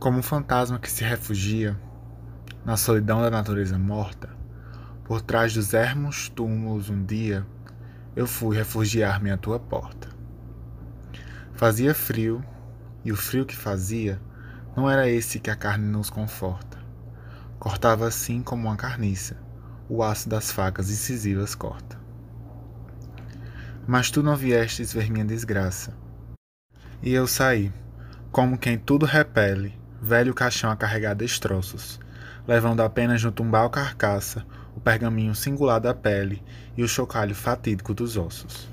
Como um fantasma que se refugia na solidão da natureza morta, por trás dos ermos túmulos um dia eu fui refugiar-me à tua porta. Fazia frio, e o frio que fazia não era esse que a carne nos conforta. Cortava assim como uma carniça, o aço das facas incisivas corta. Mas tu não viestes ver minha desgraça. E eu saí, como quem tudo repele, velho caixão a carregar destroços, levando apenas no tumbal carcaça o pergaminho singular da pele e o chocalho fatídico dos ossos.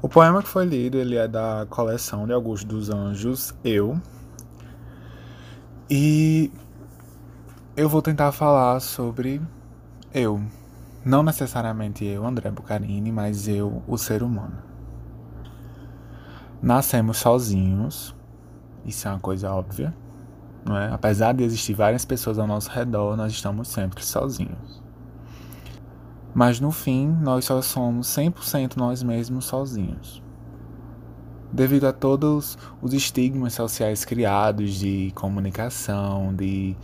O poema que foi lido ele é da coleção de Augusto dos Anjos, Eu. E eu vou tentar falar sobre eu. Não necessariamente eu, André Bucarini, mas eu, o ser humano. Nascemos sozinhos, isso é uma coisa óbvia, não é? Apesar de existir várias pessoas ao nosso redor, nós estamos sempre sozinhos. Mas no fim, nós só somos 100% nós mesmos sozinhos. Devido a todos os estigmas sociais criados de comunicação, de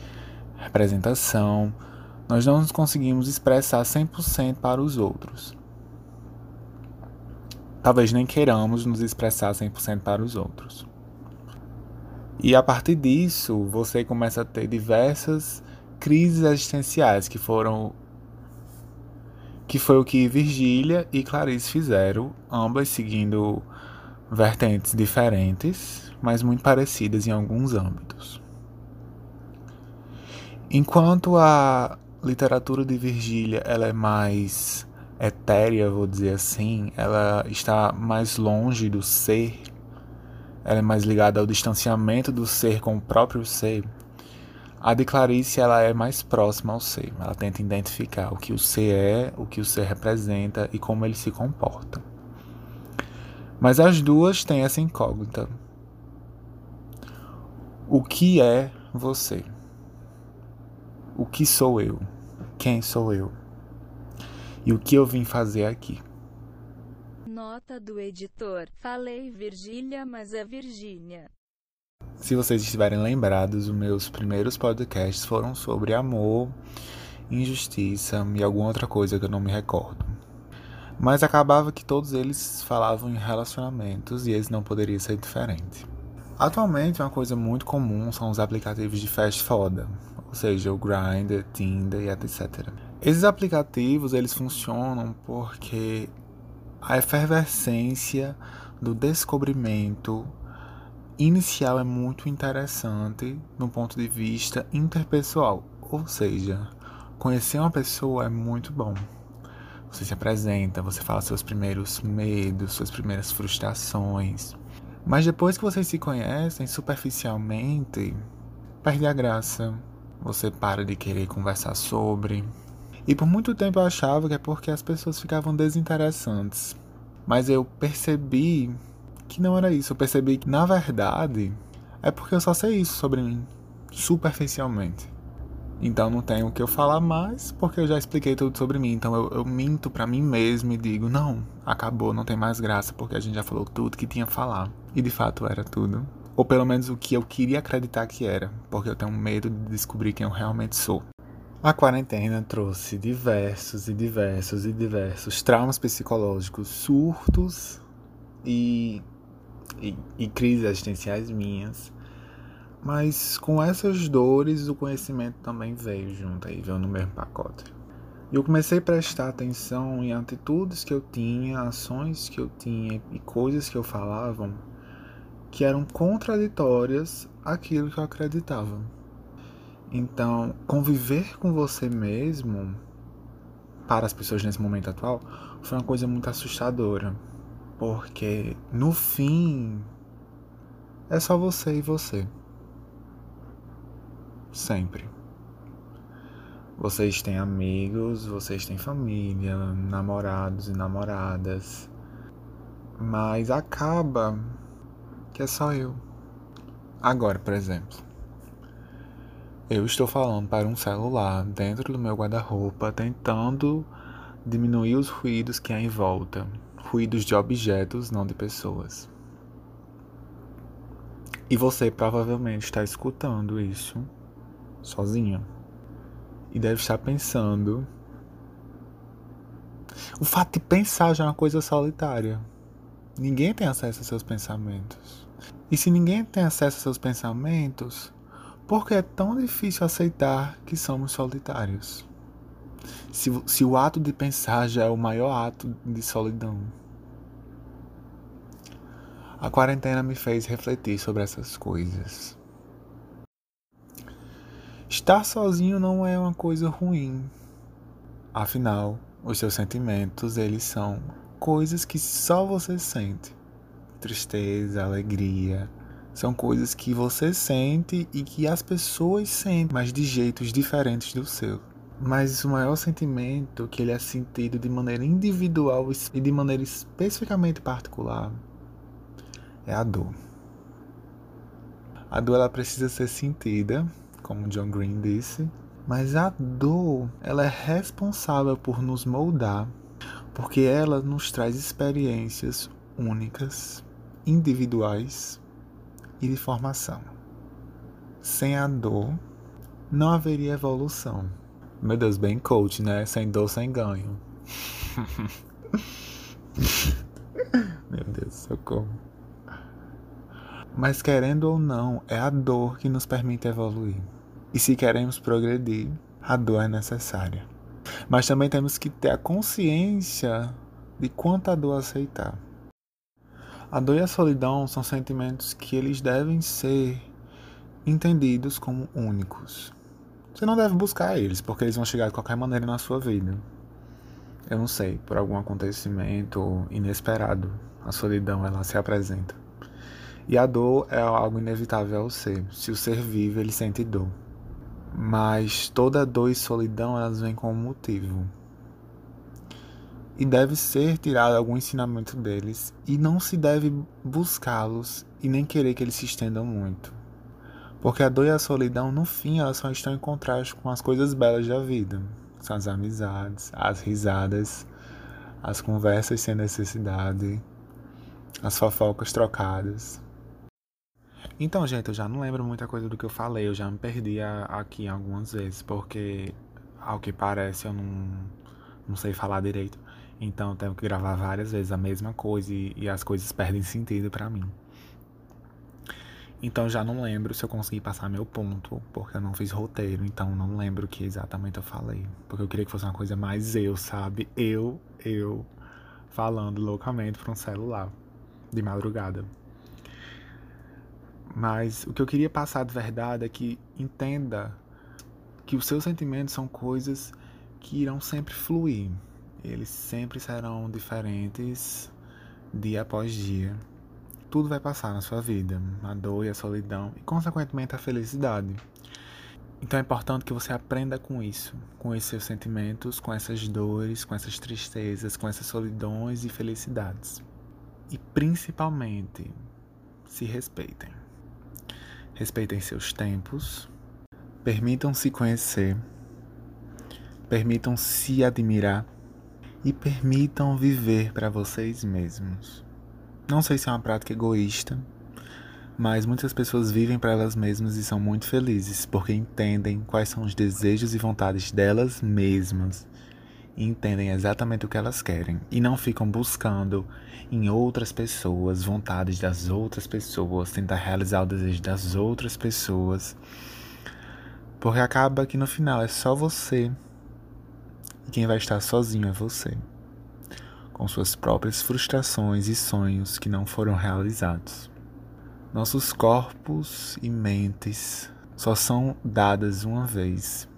representação, nós não nos conseguimos expressar 100% para os outros. Talvez nem queiramos nos expressar 100% para os outros. E a partir disso, você começa a ter diversas crises existenciais que foram que foi o que Virgília e Clarice fizeram, ambas seguindo vertentes diferentes, mas muito parecidas em alguns âmbitos. Enquanto a literatura de Virgília ela é mais etérea, vou dizer assim, ela está mais longe do ser, ela é mais ligada ao distanciamento do ser com o próprio ser. A de Clarice ela é mais próxima ao ser, ela tenta identificar o que o ser é, o que o ser representa e como ele se comporta. Mas as duas têm essa incógnita. O que é você? O que sou eu? Quem sou eu? E o que eu vim fazer aqui? Nota do editor. Falei Virgília, mas é Virgínia. Se vocês estiverem lembrados, os meus primeiros podcasts foram sobre amor, injustiça e alguma outra coisa que eu não me recordo. Mas acabava que todos eles falavam em relacionamentos e eles não poderia ser diferente. Atualmente, uma coisa muito comum são os aplicativos de fast foda, ou seja, o Grindr, Tinder e etc. Esses aplicativos eles funcionam porque a efervescência do descobrimento inicial é muito interessante no ponto de vista interpessoal, ou seja, conhecer uma pessoa é muito bom. Você se apresenta, você fala seus primeiros medos, suas primeiras frustrações. Mas depois que vocês se conhecem superficialmente, perde a graça, você para de querer conversar sobre. E por muito tempo eu achava que é porque as pessoas ficavam desinteressantes. Mas eu percebi que não era isso. Eu percebi que, na verdade, é porque eu só sei isso sobre mim, superficialmente. Então não tenho o que eu falar mais, porque eu já expliquei tudo sobre mim. Então eu, eu minto para mim mesmo e digo: não, acabou, não tem mais graça, porque a gente já falou tudo que tinha a falar. E de fato era tudo. Ou pelo menos o que eu queria acreditar que era, porque eu tenho medo de descobrir quem eu realmente sou. A quarentena trouxe diversos e diversos e diversos traumas psicológicos, surtos e, e, e crises existenciais minhas. Mas com essas dores, o conhecimento também veio junto aí, veio no mesmo pacote. E eu comecei a prestar atenção em atitudes que eu tinha, ações que eu tinha e coisas que eu falava que eram contraditórias àquilo que eu acreditava. Então, conviver com você mesmo, para as pessoas nesse momento atual, foi uma coisa muito assustadora. Porque, no fim, é só você e você. Sempre. Vocês têm amigos, vocês têm família, namorados e namoradas. Mas acaba que é só eu. Agora, por exemplo, Eu estou falando para um celular dentro do meu guarda-roupa, tentando diminuir os ruídos que há em volta ruídos de objetos, não de pessoas. E você provavelmente está escutando isso sozinho. E deve estar pensando. O fato de pensar já é uma coisa solitária. Ninguém tem acesso a seus pensamentos. E se ninguém tem acesso a seus pensamentos, por que é tão difícil aceitar que somos solitários? Se, se o ato de pensar já é o maior ato de solidão. A quarentena me fez refletir sobre essas coisas. Estar sozinho não é uma coisa ruim. Afinal, os seus sentimentos, eles são coisas que só você sente. Tristeza, alegria, são coisas que você sente e que as pessoas sentem, mas de jeitos diferentes do seu. Mas o maior sentimento que ele é sentido de maneira individual e de maneira especificamente particular é a dor. A dor ela precisa ser sentida, como John Green disse, mas a dor ela é responsável por nos moldar, porque ela nos traz experiências únicas, individuais e de formação. Sem a dor, não haveria evolução. Meu Deus, bem coach, né? Sem dor, sem ganho. Meu Deus, socorro. Mas querendo ou não, é a dor que nos permite evoluir. E se queremos progredir, a dor é necessária. Mas também temos que ter a consciência de quanta dor aceitar. A dor e a solidão são sentimentos que eles devem ser entendidos como únicos. Você não deve buscar eles, porque eles vão chegar de qualquer maneira na sua vida. Eu não sei, por algum acontecimento inesperado, a solidão ela se apresenta. E a dor é algo inevitável ao ser. Se o ser vive, ele sente dor. Mas toda dor e solidão elas vêm com um motivo. E deve ser tirado algum ensinamento deles e não se deve buscá-los e nem querer que eles se estendam muito. Porque a dor e a solidão, no fim, elas só estão em contraste com as coisas belas da vida. São as amizades, as risadas, as conversas sem necessidade, as fofocas trocadas, então, gente, eu já não lembro muita coisa do que eu falei, eu já me perdi aqui algumas vezes, porque ao que parece eu não, não sei falar direito. Então eu tenho que gravar várias vezes a mesma coisa e, e as coisas perdem sentido para mim. Então já não lembro se eu consegui passar meu ponto, porque eu não fiz roteiro, então não lembro o que exatamente eu falei. Porque eu queria que fosse uma coisa mais eu, sabe? Eu, eu, falando loucamente para um celular, de madrugada. Mas o que eu queria passar de verdade é que entenda que os seus sentimentos são coisas que irão sempre fluir. Eles sempre serão diferentes dia após dia. Tudo vai passar na sua vida, a dor e a solidão e consequentemente a felicidade. Então é importante que você aprenda com isso, com esses seus sentimentos, com essas dores, com essas tristezas, com essas solidões e felicidades. E principalmente, se respeitem. Respeitem seus tempos, permitam se conhecer, permitam se admirar e permitam viver para vocês mesmos. Não sei se é uma prática egoísta, mas muitas pessoas vivem para elas mesmas e são muito felizes porque entendem quais são os desejos e vontades delas mesmas e entendem exatamente o que elas querem e não ficam buscando em outras pessoas vontades das outras pessoas, tentar realizar o desejo das outras pessoas. Porque acaba que no final é só você. E quem vai estar sozinho é você. Com suas próprias frustrações e sonhos que não foram realizados. Nossos corpos e mentes só são dadas uma vez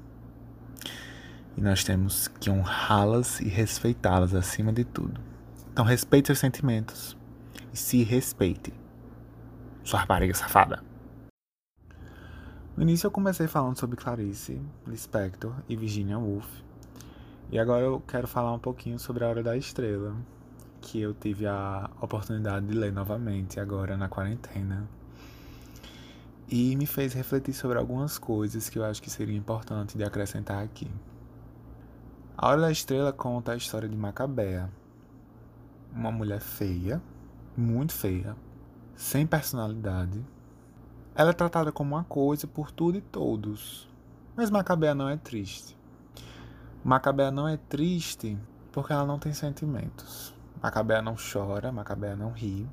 e nós temos que honrá-las e respeitá-las acima de tudo. Então respeite seus sentimentos e se respeite. Sua rapariga safada. No início eu comecei falando sobre Clarice Lispector e Virginia Woolf. E agora eu quero falar um pouquinho sobre A Hora da Estrela, que eu tive a oportunidade de ler novamente agora na quarentena. e me fez refletir sobre algumas coisas que eu acho que seria importante de acrescentar aqui. A Hora da Estrela conta a história de Macabea, uma mulher feia, muito feia, sem personalidade. Ela é tratada como uma coisa por tudo e todos. Mas Macabea não é triste. Macabea não é triste porque ela não tem sentimentos. Macabea não chora, Macabea não ri.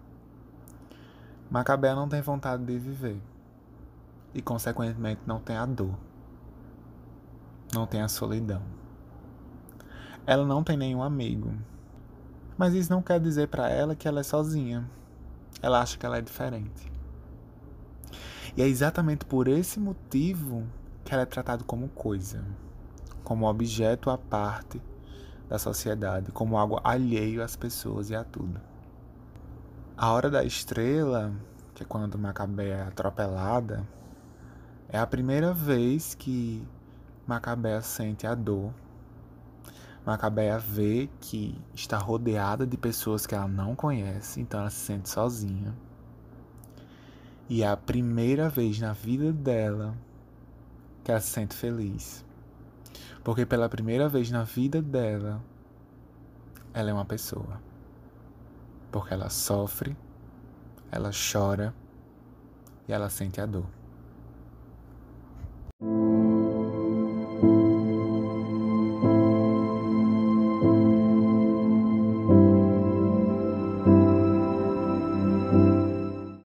Macabea não tem vontade de viver. E, consequentemente, não tem a dor. Não tem a solidão. Ela não tem nenhum amigo. Mas isso não quer dizer para ela que ela é sozinha. Ela acha que ela é diferente. E é exatamente por esse motivo que ela é tratada como coisa, como objeto à parte da sociedade, como algo alheio às pessoas e a tudo. A hora da estrela, que é quando Macabé é atropelada, é a primeira vez que Macabé sente a dor Macabéia vê que está rodeada de pessoas que ela não conhece, então ela se sente sozinha. E é a primeira vez na vida dela que ela se sente feliz. Porque pela primeira vez na vida dela, ela é uma pessoa. Porque ela sofre, ela chora e ela sente a dor.